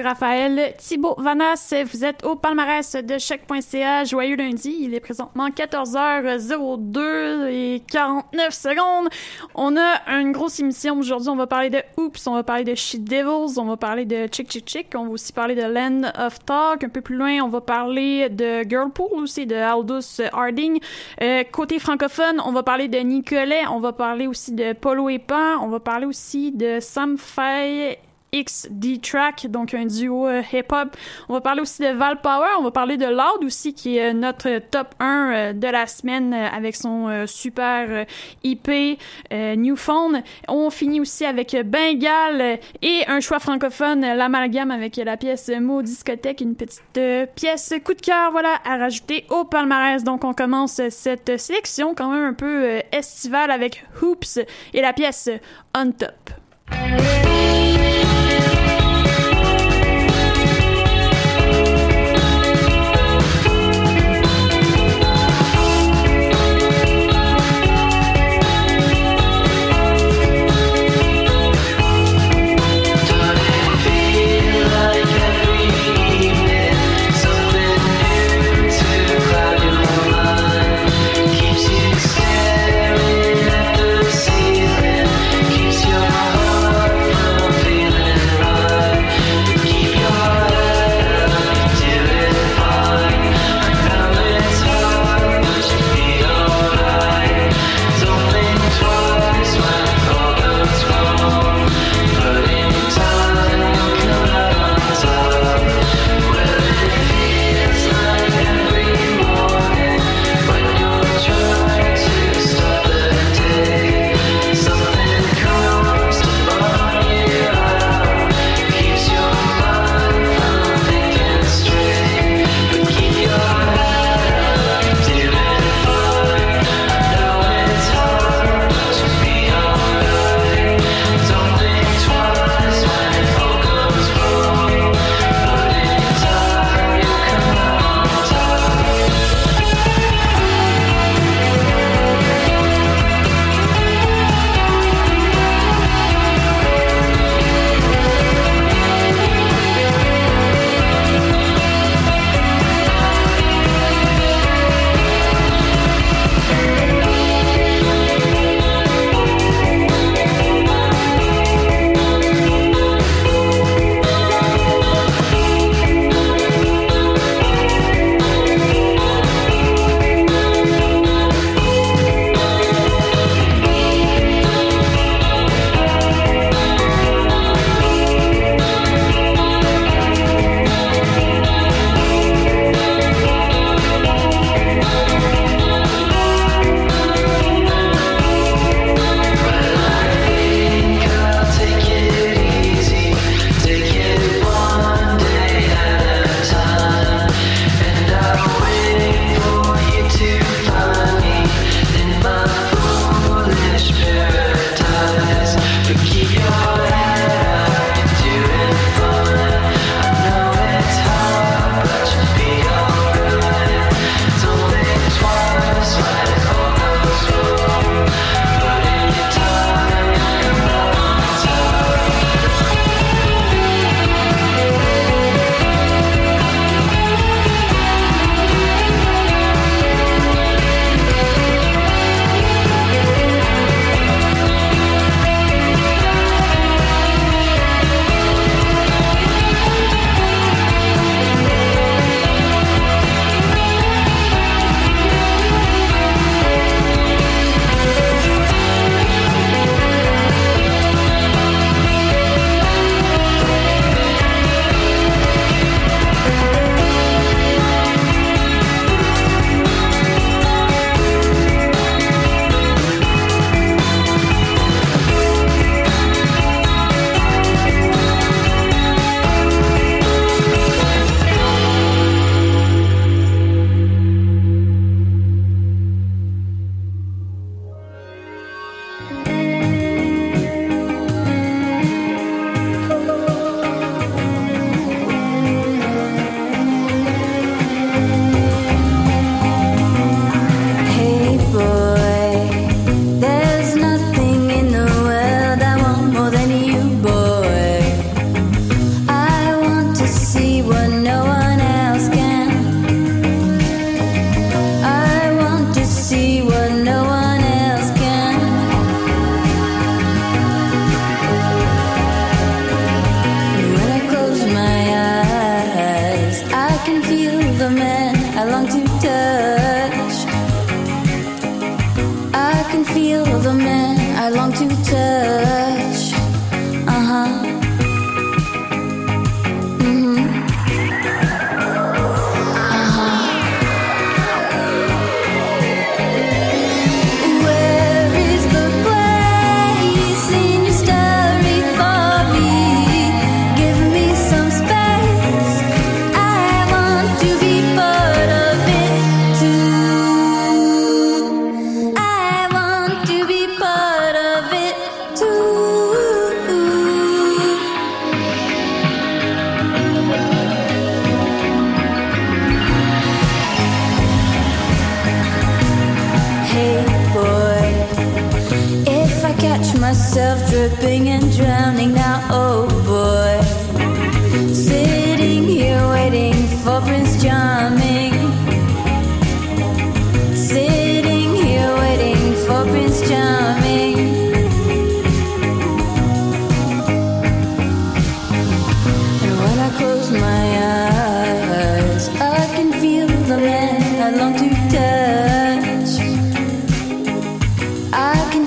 Raphaël. Thibaut Vanas, vous êtes au palmarès de choc.ca. Joyeux lundi. Il est présentement 14h02 et 49 secondes. On a une grosse émission aujourd'hui. On va parler de Oops, on va parler de Shit Devils, on va parler de Chick Chick Chick, on va aussi parler de Land of Talk. Un peu plus loin, on va parler de Girlpool aussi, de Aldous Harding. Euh, côté francophone, on va parler de Nicolet, on va parler aussi de Polo et Pan, on va parler aussi de Sam Faye XD Track, donc un duo euh, hip-hop. On va parler aussi de Val Power, on va parler de Loud aussi, qui est euh, notre top 1 euh, de la semaine avec son super IP New Phone. On finit aussi avec Bengal et un choix francophone, l'amalgame avec la pièce Mot Discothèque, une petite pièce coup de cœur, voilà, à rajouter au palmarès. Donc on commence cette sélection quand même un peu estivale avec Hoops et la pièce On Top. Thank you.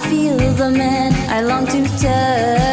feel the man I long to touch.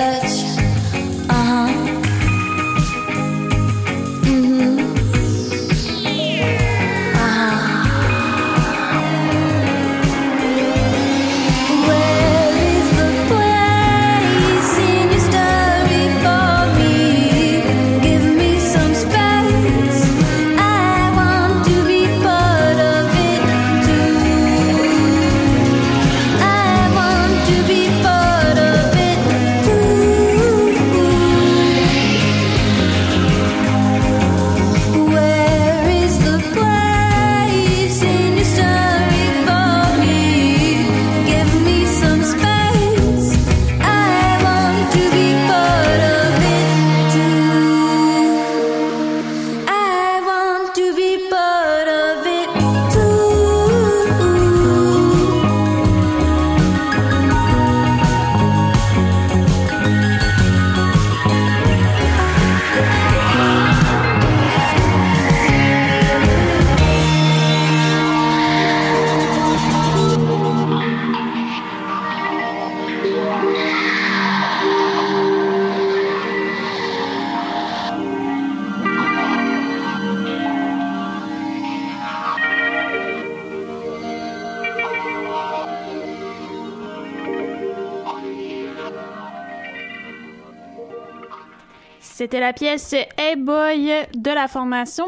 C'était la pièce Hey Boy de la formation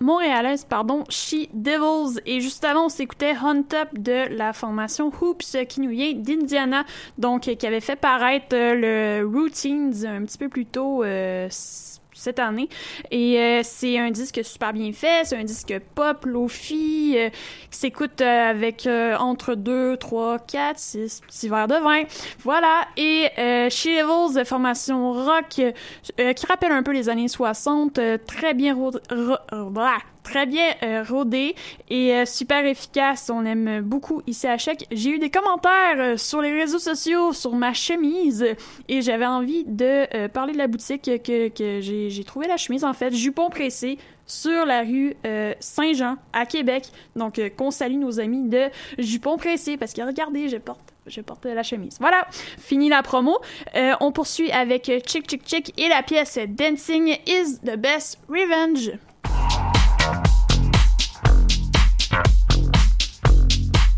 montréalaise, pardon, She Devils. Et juste avant, on s'écoutait Hunt Up de la formation Hoops qui nous vient d'Indiana, donc qui avait fait paraître le Routines un petit peu plus tôt. Euh, cette année. Et euh, c'est un disque super bien fait, c'est un disque pop, lofi, euh, qui s'écoute euh, avec entre 2, 3, 4, 6 petits verres de vin. Voilà. Et chez Levels, formation rock qui rappelle un peu les années 60, très bien très bien euh, rodé et euh, super efficace. On aime beaucoup ici à Choc. J'ai eu des commentaires euh, sur les réseaux sociaux sur ma chemise et j'avais envie de parler de la boutique que, j'ai trouvé la chemise en fait, jupon pressé sur la rue Saint-Jean à Québec. Donc qu'on salue nos amis de jupon pressé parce que regardez, je porte je porte la chemise. Voilà, fini la promo. on poursuit avec Chick Chick Chick et la pièce Dancing is the best revenge.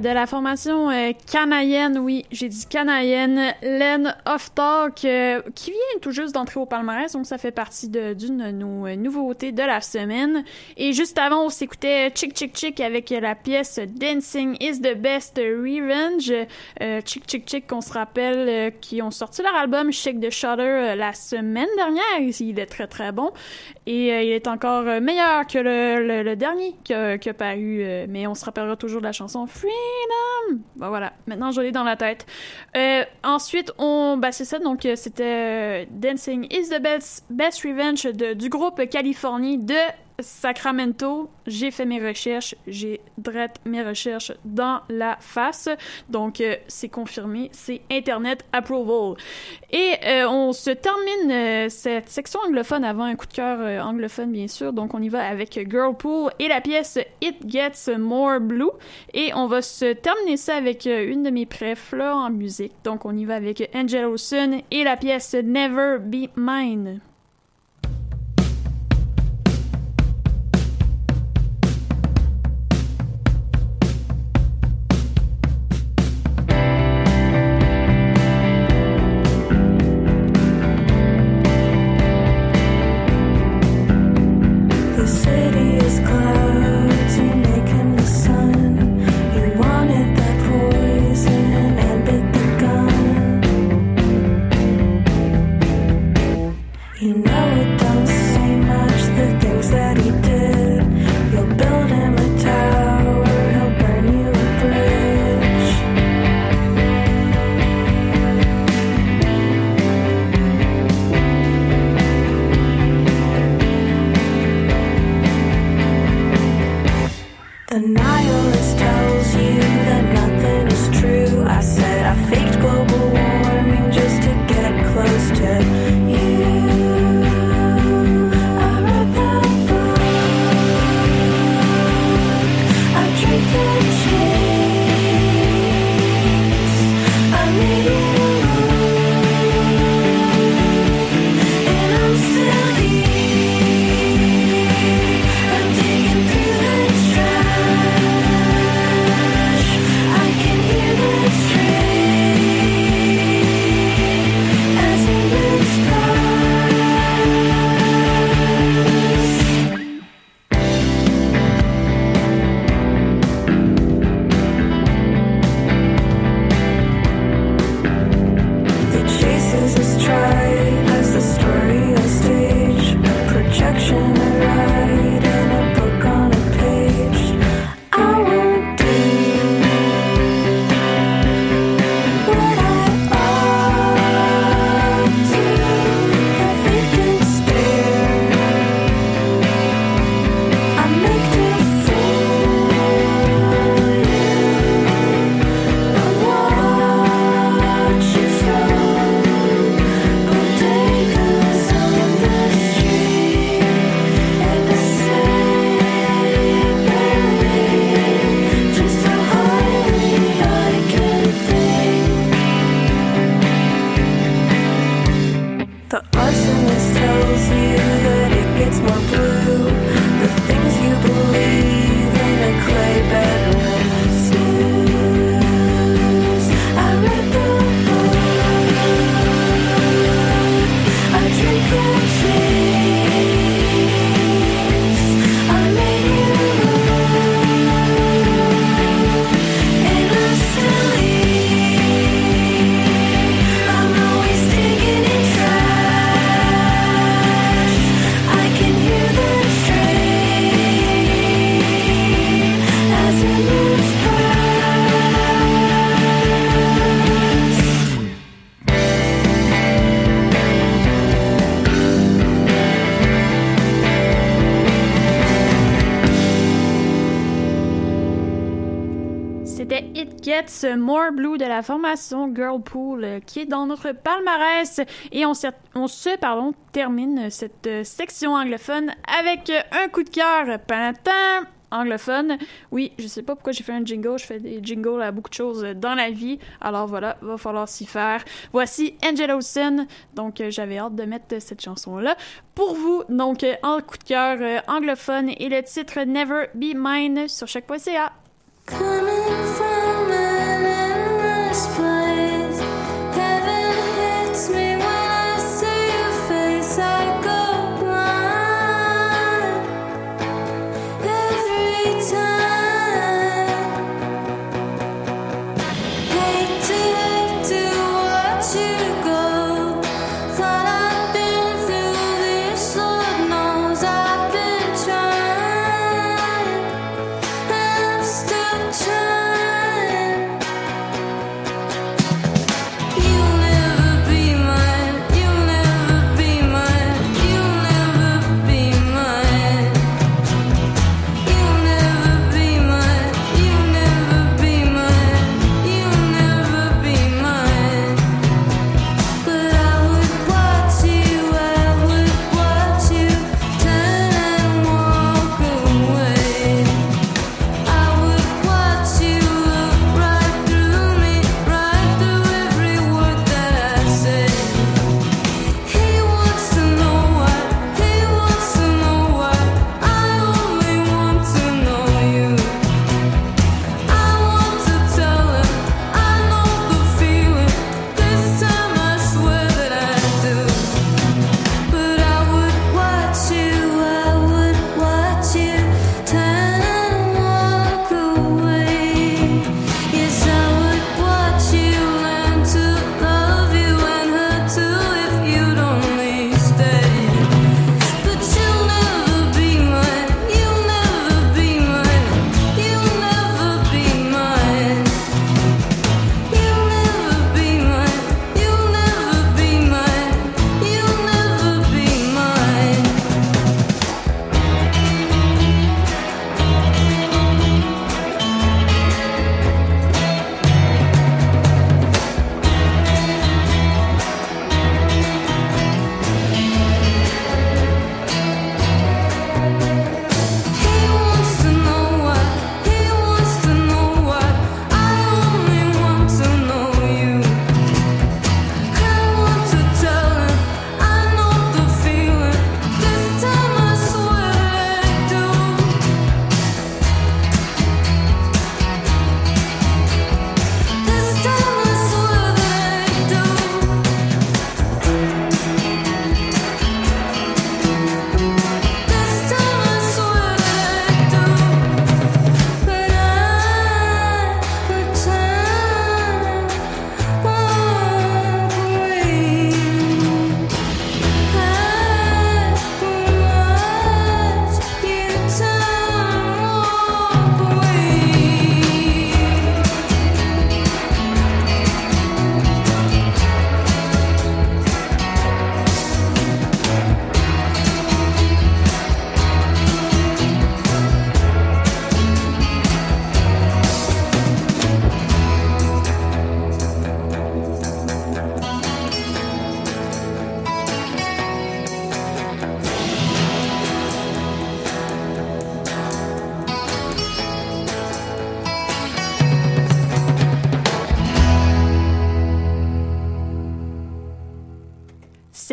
De la formation euh, canadienne, oui, j'ai dit canadienne, Len Off Talk, euh, qui vient tout juste d'entrer au palmarès, donc ça fait partie d'une de, nos euh, nouveautés de la semaine. Et juste avant, on s'écoutait Chick Chick Chick avec la pièce Dancing is the Best Revenge. Chick Chick Chick, qu'on se rappelle, qui ont sorti leur album Shake the Shutter la semaine dernière. Il est très très bon. Et il est encore meilleur que le, dernier qui a, paru, mais on se rappellera toujours de la chanson Freedom. Bon, voilà, maintenant je l'ai dans la tête. Euh, ensuite, on, bah c'est ça, donc euh, c'était euh, Dancing is the best, best revenge du groupe Californie de Sacramento, j'ai fait mes recherches, j'ai drette mes recherches dans la face. Donc, euh, c'est confirmé, c'est Internet Approval. Et euh, on se termine euh, cette section anglophone avant un coup de cœur anglophone, bien sûr. Donc, on y va avec Girlpool et la pièce It Gets More Blue. Et on va se terminer ça avec une de mes préfs là, en musique. Donc, on y va avec Angel Olsen et la pièce Never Be Mine. More Blue de la formation Girlpool euh, qui est dans notre palmarès et on, se pardon, termine cette euh, section anglophone avec euh, un coup de cœur panatin anglophone. Oui, je sais pas pourquoi j'ai fait un jingle, je fais des jingles à beaucoup de choses dans la vie. Alors voilà, va falloir s'y faire. Voici Angel Olsen. Donc j'avais hâte de mettre cette chanson là pour vous. Donc en coup de cœur anglophone et le titre Never Be Mine sur chaque.ca. whisper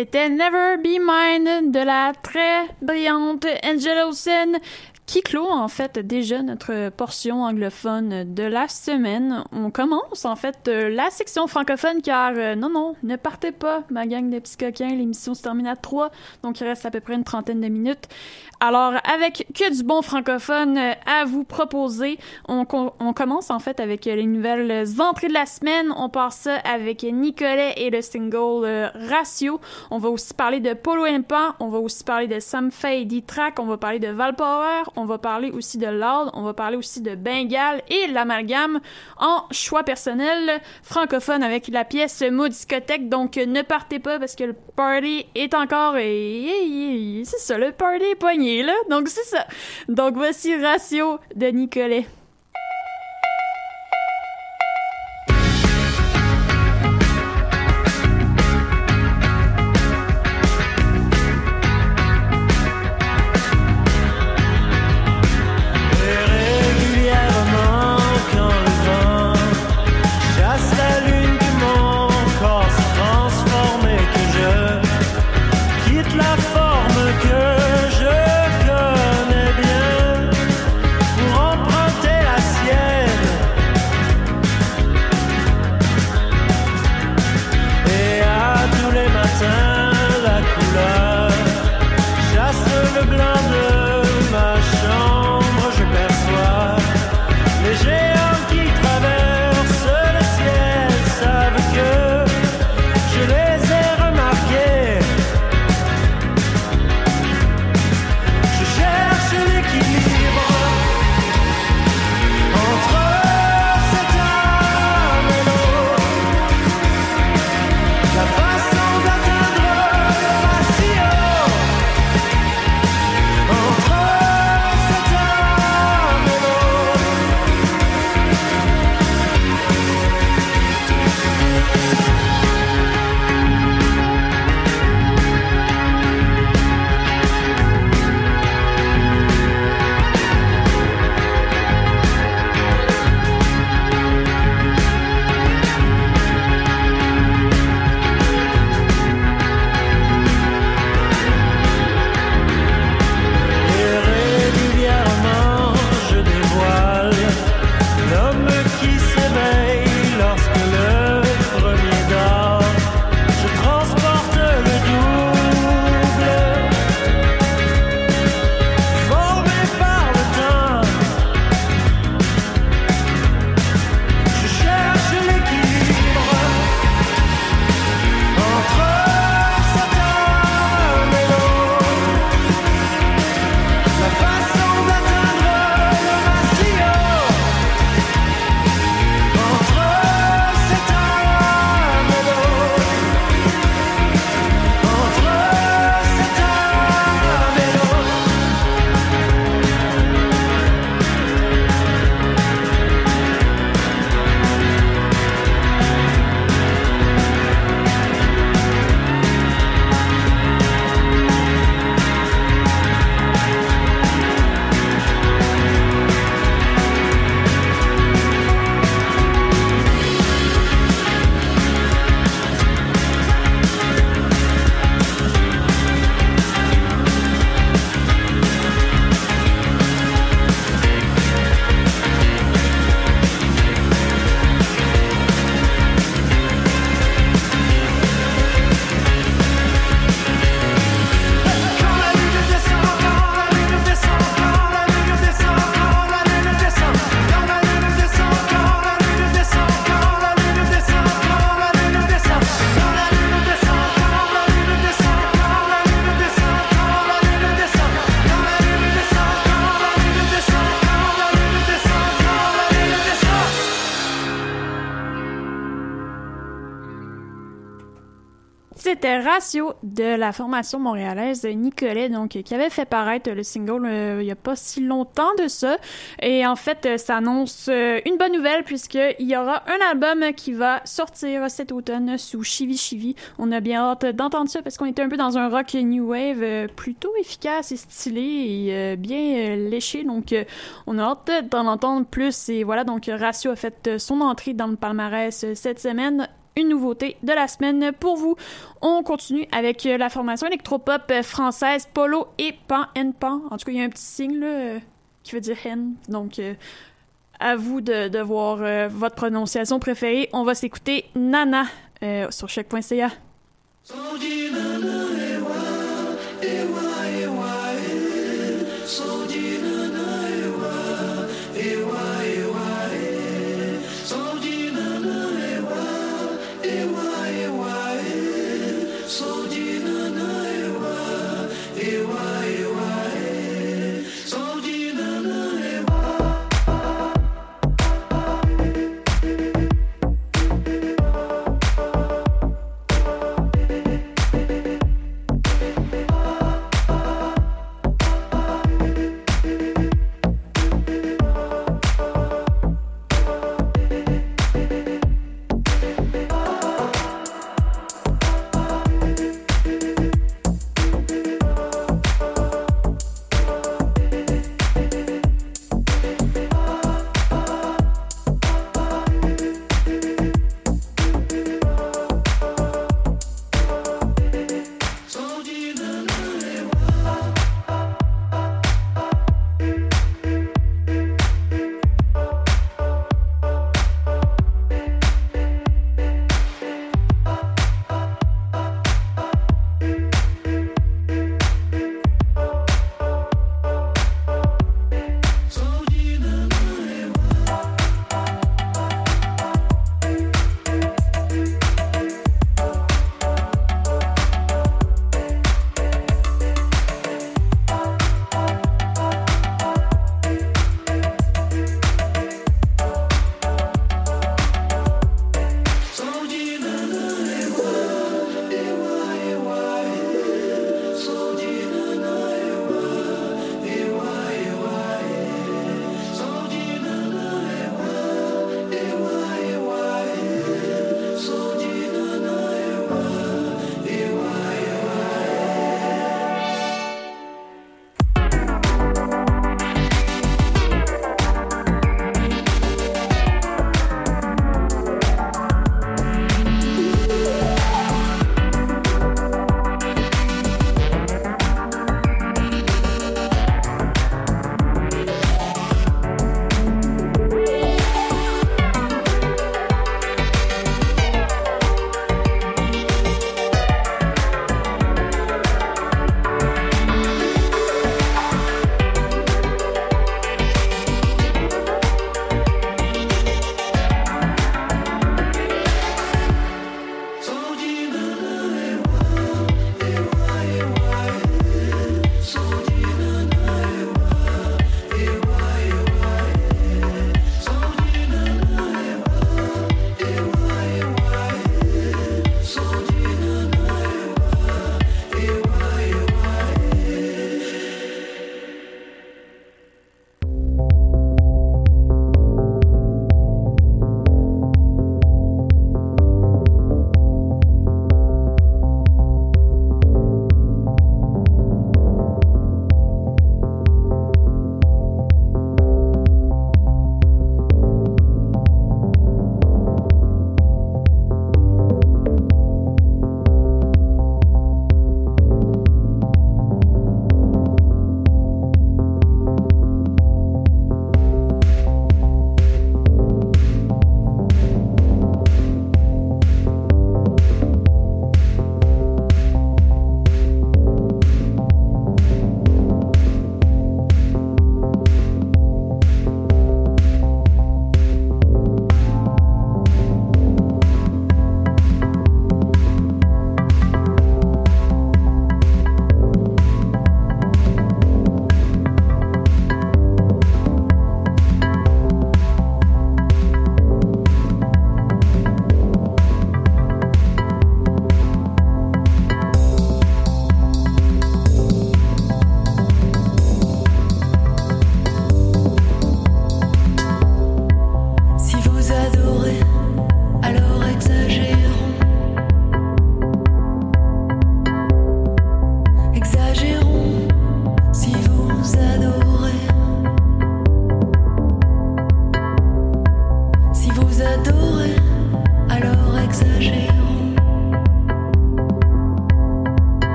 C'était Never Be Mine de la très brillante Angela Olsen qui clôt en fait déjà notre portion anglophone de la semaine. On commence en fait euh, la section francophone car euh, non non, ne partez pas ma gang de petits coquins, l'émission se termine à 3, donc il reste à peu près une trentaine de minutes. Alors, avec que du bon francophone à vous proposer, on, on, commence en fait avec les nouvelles entrées de la semaine. On part ça avec Nicolet et le single euh, Ratio. On va aussi parler de Polo Impan. On va aussi parler de Sam Fay D-Track. On va parler de Valpower. On va parler aussi de Loud. On va parler aussi de Bengal et l'amalgame en choix personnel francophone avec la pièce Discothèque. Donc, ne partez pas parce que le party est encore... C'est ça, le party est poigné là. Donc, c'est ça. Donc, voici Ratio de Nicolet. De la formation montréalaise Nicolet, donc qui avait fait paraître le single euh, il n'y a pas si longtemps de ça. Et en fait, euh, ça annonce euh, une bonne nouvelle puisqu'il y aura un album qui va sortir cet automne sous Chivi Chivi. On a bien hâte d'entendre ça parce qu'on était un peu dans un rock new wave plutôt efficace et stylé et bien léché. Donc, on a hâte d'en entendre plus. Et voilà, donc Ratio a fait son entrée dans le palmarès cette semaine une nouveauté de la semaine pour vous. On continue avec euh, la formation électropop euh, française Polo et Pan and Pan. En tout cas, il y a un petit signe là, euh, qui veut dire hen. Donc, à vous de, de voir votre prononciation préférée. On va s'écouter Nana euh, sur choc.ca.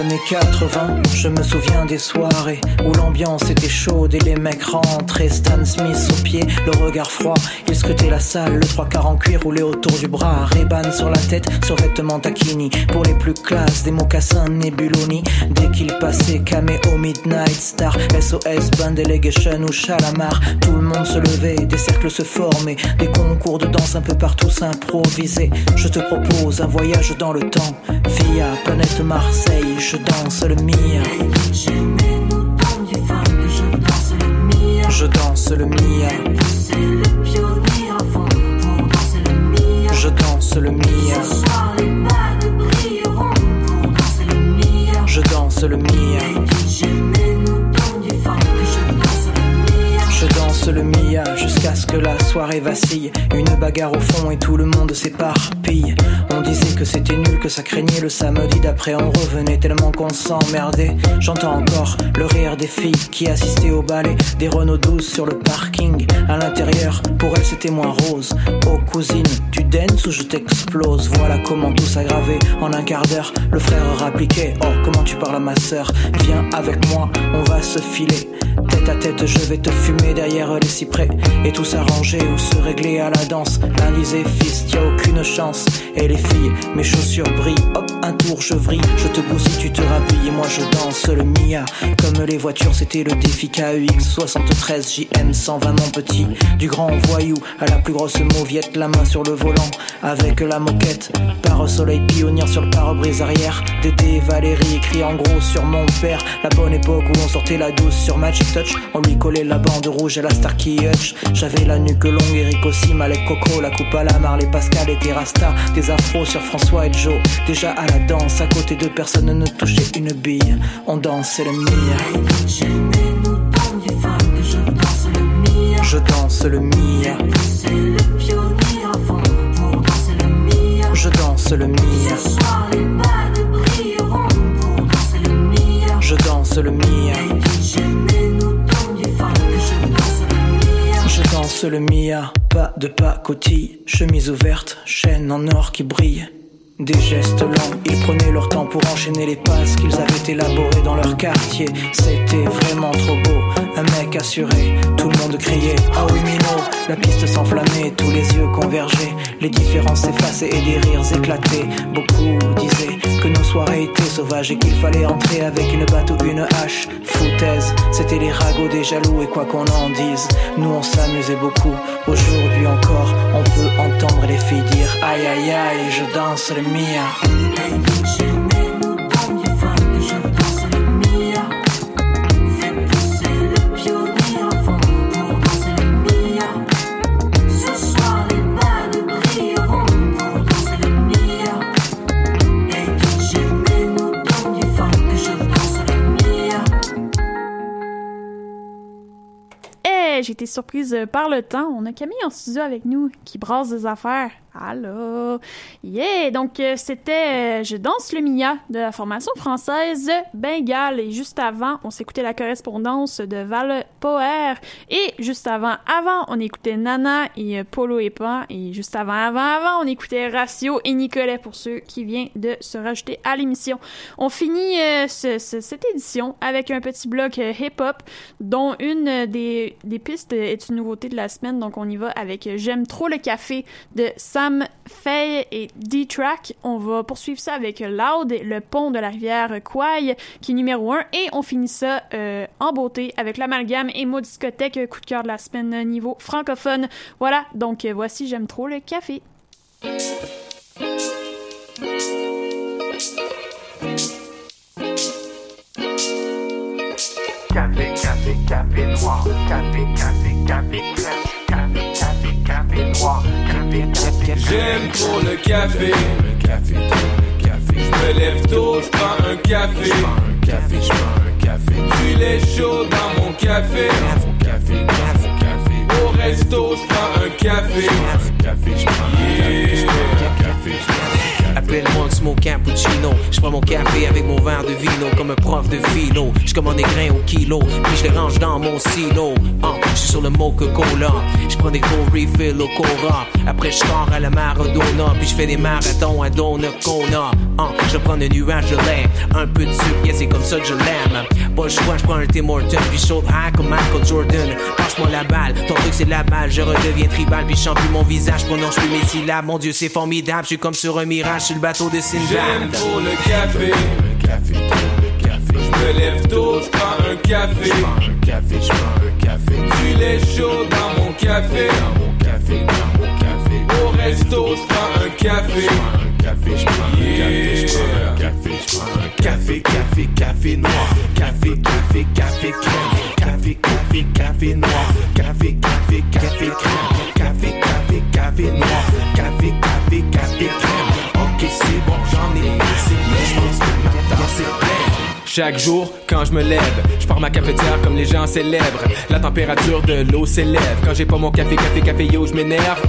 années 80, je me souviens des soirées où l'ambiance était chaude et les mecs rentraient. Stan Smith au pied, le regard froid. Il scrutait la salle, le trois quarts en cuir roulé autour du bras? Reban sur la tête, sur vêtements taquini. Pour les plus classes, des mocassins Nebuloni. Dès qu'il passait, Cameo Midnight Star, SOS Band Delegation ou Chalamar. Tout le monde se levait, des cercles se formaient, des concours de danse un peu partout s'improvisaient. Je te propose un voyage dans le temps, via planète Marseille, je danse le Mia. Je danse le Mia. Je danse le Mia. Je danse le Mia. Le Mia jusqu'à ce que la soirée vacille. Une bagarre au fond et tout le monde s'éparpille. On disait que c'était nul, que ça craignait le samedi d'après. On revenait tellement qu'on s'emmerdait. J'entends encore le rire des filles qui assistaient au ballet. Des Renault 12 sur le parking. À l'intérieur, pour elles c'était moins rose. Oh cousine, tu danses ou je t'explose? Voilà comment tout s'aggravait en un quart d'heure. Le frère rappliquait Oh, comment tu parles à ma sœur? Viens avec moi, on va se filer. Tête à tête, je vais te fumer derrière les cyprès. Et tout s'arranger ou se régler à la danse. L'un disait fils, y a aucune chance. Et les filles, mes chaussures brillent. Hop, un tour, je vrille. Je te bousille, tu te rhabilles. Et moi je danse le Mia. Comme les voitures, c'était le défi KEX 73 JM 120 mon petit. Du grand voyou à la plus grosse mauviette, la main sur le volant. Avec la moquette, par soleil pionnier sur le pare-brise arrière. Dédé Valérie écrit en gros sur mon père. La bonne époque où on sortait la douce sur Magic Touch. On lui collait la bande rouge et la Starkey Hutch. J'avais la nuque longue, Eric aussi, Malek Coco, la coupe à la Marley Pascal et Terrasta. Des afros sur François et Joe. Déjà à la danse, à côté de personne ne touchait une bille. On dansait le Mia. Je danse le Mia. Je danse le Mia. Je danse le Mia. Je danse le Mia. Pas de pacotille, chemise ouverte, chaîne en or qui brille. Des gestes lents, ils prenaient leur temps pour enchaîner les passes qu'ils avaient élaborées dans leur quartier. C'était vraiment trop beau, un mec assuré, tout le monde criait Ah oui Mino, la piste s'enflammait, tous les yeux convergeaient, les différences s'effaçaient et des rires éclataient. Beaucoup disaient que nos soirées étaient sauvages et qu'il fallait entrer avec une batte ou une hache. Foutaise, c'était les ragots des jaloux et quoi qu'on en dise, nous on s'amusait beaucoup. Aujourd'hui encore, on peut entendre les filles dire Aïe aïe aïe, je danse le Mia. J'ai été surprise euh, par le temps. On a Camille en studio avec nous qui brasse des affaires. Allô? Yeah! Donc, euh, c'était euh, Je danse le Mia de la formation française Bengale. Et juste avant, on s'écoutait la correspondance de Val Poer. Et juste avant, avant, on écoutait Nana et euh, Polo et Pan. Et juste avant, avant, avant, on écoutait Ratio et Nicolet pour ceux qui viennent de se rajouter à l'émission. On finit ce- ce- cette édition avec un petit bloc hip-hop dont une des, pistes est une nouveauté de la semaine. Donc, on y va avec J'aime trop le café de Sam Fay et D-Track. On va poursuivre ça avec Loud, le pont de la rivière Kouai, qui est numéro 1. Et on finit ça euh, en beauté avec l'amalgame et mot discothèque, euh, coup de cœur de la semaine euh, niveau francophone. Voilà, donc voici J'aime trop le café. Café, café, café noir. Café, café, café. J'aime trop le café. Le café, le café. Je me lève tôt, je prends un café. Je un café, je prends un café. Puis est chaud dans mon café. Mon café, café, café. Au resto, je prends un café. Je un café, je prends un café. Smoke cappuccino. Je prends mon café avec mon verre de vino comme un prof de philo. Je commande des grains au kilo, puis je les range dans mon silo. Ah, je suis sur le Coca-Cola. Je prends des gros refills au Cora. Après, je sors à la Maradona, puis je fais des marathons à Donnacona. Ah, je prends un nuage de lait, un peu de sucre, c'est comme ça que je l'aime. Pas le choix, je prends un Tim Horton, puis chaud high comme Michael Jordan. Passe-moi la balle, ton truc c'est la balle, je redeviens tribal, puis je plus mon visage, prononce plus mes syllabes. Mon Dieu, c'est formidable, je suis comme sur un mirage sur le bateau de J'aime trop le café. Le café, le café. Je me lève tôt, je prends un café. Je prends un café, je prends un café. Du lait chaud dans mon café. Dans mon café, dans mon café. Au resto, je prends un café. Je prends un café, je prends un café. Je prends un café, je prends un café. Café, café noir. Café, café, café crème. Café, café, café noir. Café, café, café crème. Café, café, café noir. Café, café, café crème. Chaque jour, quand je me lève, je pars ma cafetière comme les gens célèbres. La température de l'eau s'élève. Quand j'ai pas mon café, café, café, yo, je m'énerve.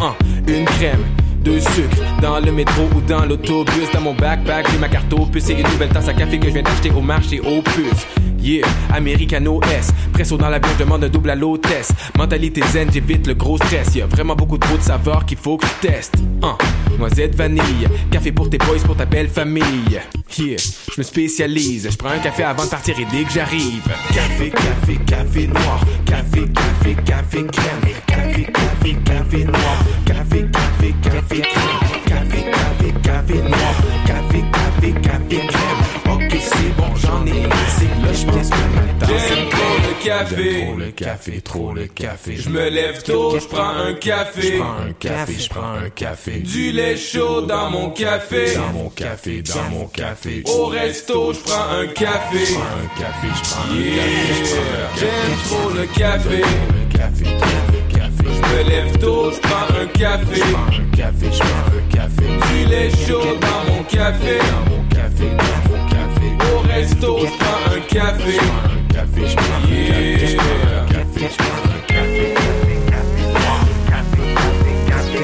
Une crème, deux sucres, dans le métro ou dans l'autobus. Dans mon backpack, j'ai ma carte opus et une nouvelle tasse à café que je viens d'acheter au marché Opus. Yeah, Americano S. Presso dans l'avion, je demande un double à l'hôtesse. Mentalité zen, j'évite le gros stress. Y'a vraiment beaucoup trop de saveurs qu'il faut que je teste. Hein, noisette vanille, café pour tes boys, pour ta belle famille. Yeah, je me spécialise. Je prends un café avant de partir et dès que j'arrive. Café, café, café noir. Café, café, café crème. Café, café, café noir. Café, café, café crème. Café, café, café noir. Café, café, café crème. C'est bon, j'en ai assez. Là, je pense que J'aime trop le café. Trop le café, trop le café. Je me lève tôt, je prends un café. Je prends un café, je prends un café. Du lait chaud dans mon café. Dans mon café, dans mon café. Au resto, je prends un café. Je prends un café, je prends un café. J'aime trop le café. Le café, trop le café. Je me lève tôt, je prends un café. Je prends un café, je prends un café. Du lait chaud dans mon café. Dans mon café, dans mon café. Au resto, je prends un café. Je prends un café, je prends un café. Je prends un café, je prends un café.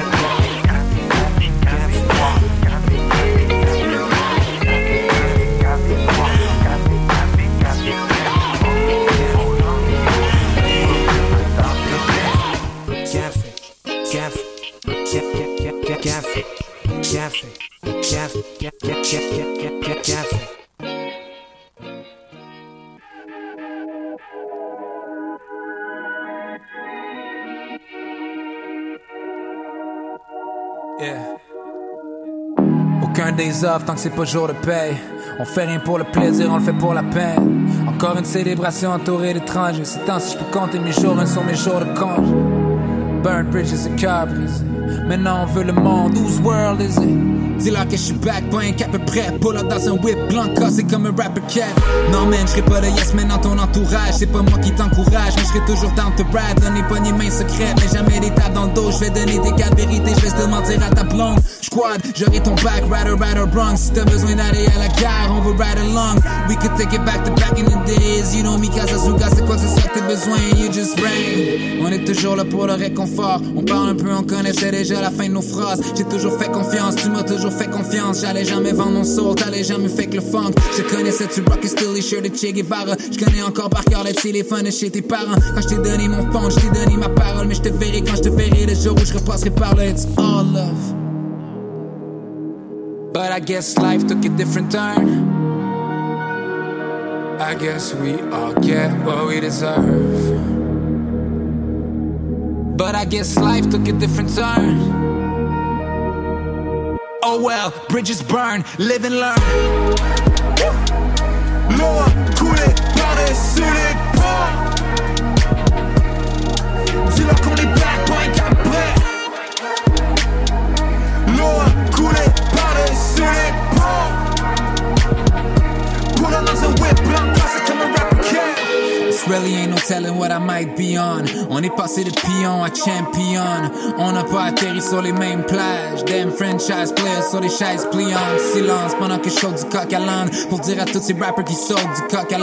Café, café, café, café, café, café, café, café, café, café. Yeah. Aucun des off tant que c'est pas jour de paye. On fait rien pour le plaisir, on le fait pour la peine. Encore une célébration entourée d'étrangers. C'est temps si je peux compter mes jours, un sur mes jours de congé. Burn bridges et cœur brisé. Maintenant on veut le monde, whose world is it? Dis-leur que je suis back, pas un cap prêt. Pull up dans un whip blanc cassé comme un rapper cat. Non man, je pas le yes man dans ton entourage. C'est pas moi qui t'encourage, mais je serai toujours down to brag. Donner pas ni mains secrètes, mais jamais des tables dans le dos. Je vais donner des cas de je vais te mentir à ta blonde. Squad, j'aurai ton back, rider, rider, wrong. Si t'as besoin d'aller à la gare, on va ride along. We could take it back to back in the days. You know me, Kazazuga, c'est quoi que c'est ça que t'as besoin? You just rain. On est toujours là pour le réconfort. On parle un peu, on connaissait déjà la fin de nos phrases. J'ai toujours fait confiance, tu m'as toujours fait confiance. J'allais jamais vendre mon soul, t'allais jamais fait que le funk. Je connaissais, tu rock et still les shirts de Che Guevara. Je connais encore par cœur le téléphone chez tes parents. Quand je t'ai donné mon phone, je t'ai donné ma parole. Mais je te verrai quand je te verrai le jour où je repasserai par là. It's all love. But I guess life took a different turn. I guess we all get what we deserve. But I guess life took a different turn. Oh well, bridges burn, live and learn. Par-dessus les. Dis-leur qu'on est back, pas really ain't no telling what I might be on. On est passé de pion à champion. On n'a pas atterri sur les mêmes plages. Damn franchise players sur des chaises pliantes. Silence pendant que je saute du coq à l'âne. Pour dire à tous ces rappers qui sautent du coq à.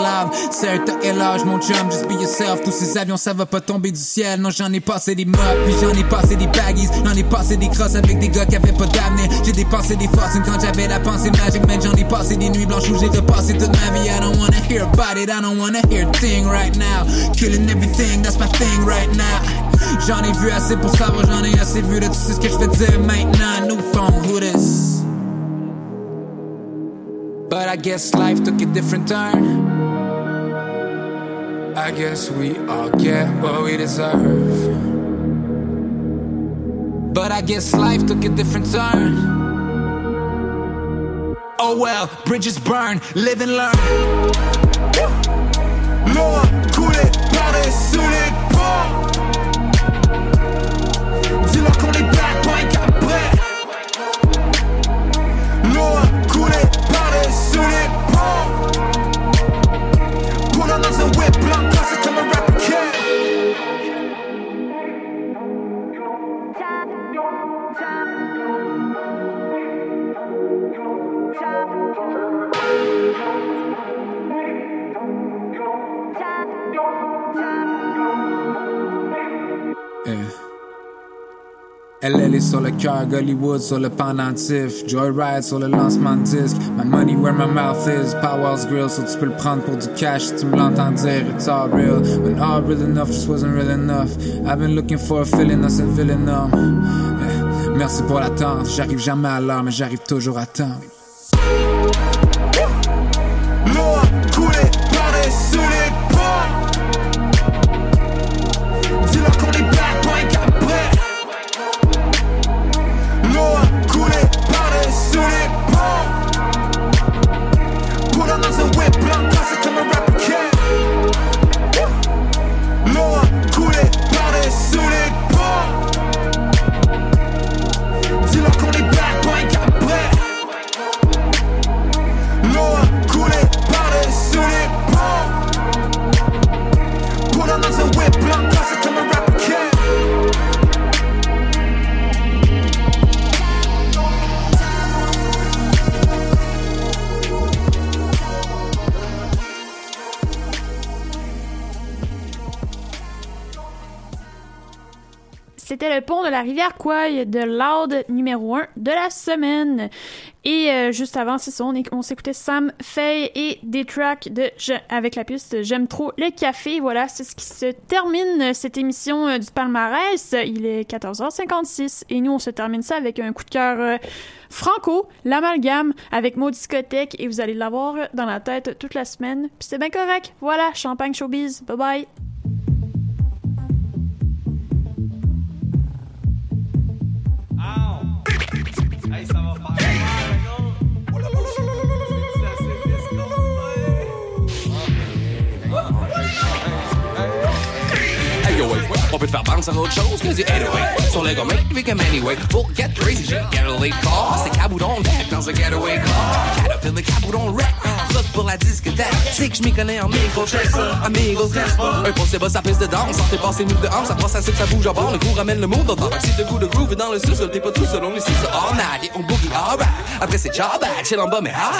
Certes, quel âge, mon chum, just be yourself. Tous ces avions, ça va pas tomber du ciel. Non, j'en ai passé des mops, puis j'en ai passé des baggies. J'en ai passé des crosses avec des gars qui avaient pas d'avenir. J'ai dépensé des forces quand j'avais la pensée magique. Man, j'en ai passé des nuits blanches où j'ai repassé toute ma vie. I don't wanna hear about it, I don't wanna hear thing right now. Killing everything, that's my thing right now. J'en ai vu assez pour savoir, j'en ai assez vu de tout ce que je dire maintenant. New phone, who this? But I guess life took a different turn. I guess we all get what we deserve. But I guess life took a different turn. Oh well, bridges burn, live and learn. L'eau Sur le cœur, Gollywood sur le pendentif, Joyride sur le lancement de disque, My money where my mouth is, Powell's Grill, so tu peux le prendre pour du cash. Si tu me l'entends dire, it's all real, when all real enough just wasn't real enough. I've been looking for a feeling that's a villain Yeah. Merci pour l'attente, j'arrive jamais à l'heure, mais j'arrive toujours à temps. Le pont de la rivière Kouai de Loud numéro 1 de la semaine. Et euh, juste avant, c'est ça, on, on s'écoutait Sam Faye et des tracks de avec la piste J'aime trop le café. Voilà, c'est ce qui se termine euh, cette émission euh, du palmarès. Il est 14h56 et nous, on se termine ça avec un coup de cœur franco, l'amalgame avec Maud Discothèque et vous allez l'avoir dans la tête toute la semaine. Puis c'est bien correct. Voilà, champagne showbiz. Bye bye. Hey On peut te faire bounce à autre chose que du 808 Sur le gars, make we come anyway. Pour get crazy, shit, get a late call C'est cab ou don't back dans un getaway car. Caterpillar, cab ou don't wreck. Rock pour la discothèque C'est que je m'y connais en micro, check ça Amigos, n'est-ce pas Un pour c'est bas, sa piste de danse. Sortez passer nous de hanse. Ça passe à ça bouge à bord. Le coup ramène le monde dans Si de goût de groove dans le sous-sol T'es pas tout seul, on est six all night. Et on boogie alright Après c'est bad, chill en bas mais ah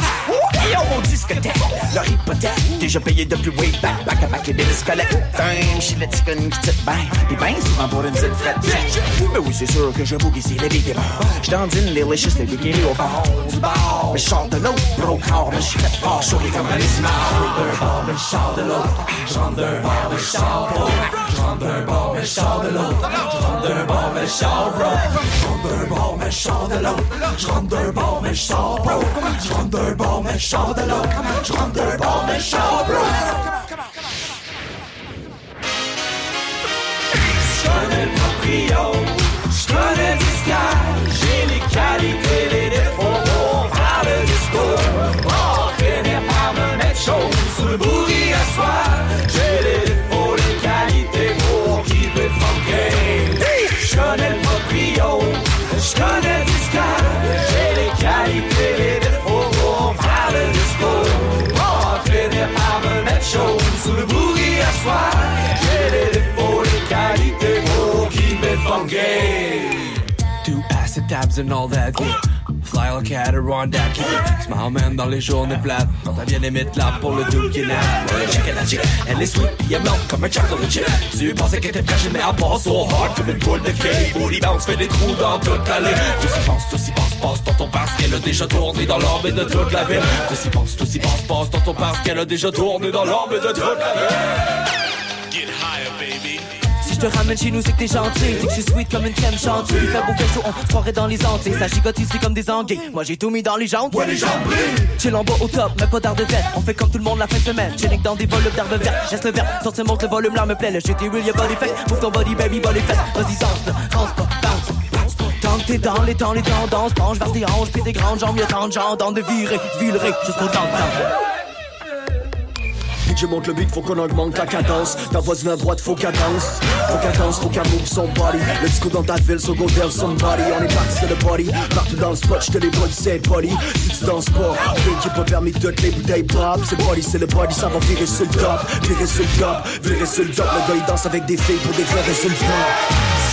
yo, mon discothèque, leur hypothèque, déjà payé depuis way back, back à back et des squelettes. Time, chez le ticone qui tire ben, pis ben souvent pour une petite frette. Mais oui, c'est sûr que je bougie si les billes démarrent. J'tendine les licious, les bikini au fond du bar. Mais je de l'autre, broke hard, mais je suis fait fort, sourire comme un lézard. D'un bar, mais je sors de l'autre. Je d'un mais je. Je rentre d'un mais je sors de l'autre. Je mais je sors. Je d'un bar, mais je sors de l'autre. Je mais je sors. Je d'un bar, mais je sors de l'autre. Je mais je. Je connais le vibes and all that. Yeah. Fly like a Adirondack. Smile man dans les journées plates. T'as bien aimé de là pour le doux qui naît. Ouais, check it, la chick. Elle est sweet, elle blanc comme un chocolate chip. Tu pensais qu'elle était fraîche, mais elle passe so hard comme une boule de cake. Booty bounce fait des trous dans toute l'allée. Tout s'y pense, tout s'y passe, passe, tonton parce qu'elle a déjà tourné dans l'orbite de toute la ville. Tout s'y pense, tout s'y passe, passe, tonton parce qu'elle a déjà tourné dans l'orbite de toute la ville. Te ramène chez nous, c'est que t'es gentil. C'est que je suis sweet comme une crème chantilly. Il fait beau, fait chaud, on se croirait dans les Antilles. Ça gigote ici comme des anguilles. Moi j'ai tout mis dans les jambes. Ouais, les jambes brillent. Chill en bas au top, mais pas d'art de verre. On fait comme tout le monde la fin de semaine. Chilling dans des volumes d'herbe verte. Geste le verre, sortir monte le volume, là me plaît. Le shit est real, y'a body fake. Move ton body, baby, body fest. Vas-y, danse, danse pas, bounce. Tant que t'es dans les temps, les tendances, penche vers tes hanches, puis tes grandes jambes, y'a tant de gens dans de virer, virerai jusqu'au temps DJ monte le beat, faut qu'on augmente la cadence. Ta voisine à droite, faut cadence. Faut cadence, faut qu'elle move son body. Le disco dans ta ville, so go tell somebody. On est parti, c'est le body. Partout dans le spot, j'te les body, c'est body. Si tu danses pas, qui pas permis toutes les bouteilles pop. C'est body, c'est le body, ça va virer sur le top. Virer sur le top, virer sur le top. Le gars il danse avec des filles pour des vrais résultats.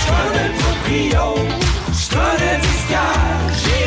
J'connais le proprio, j'connais du sky. J'ai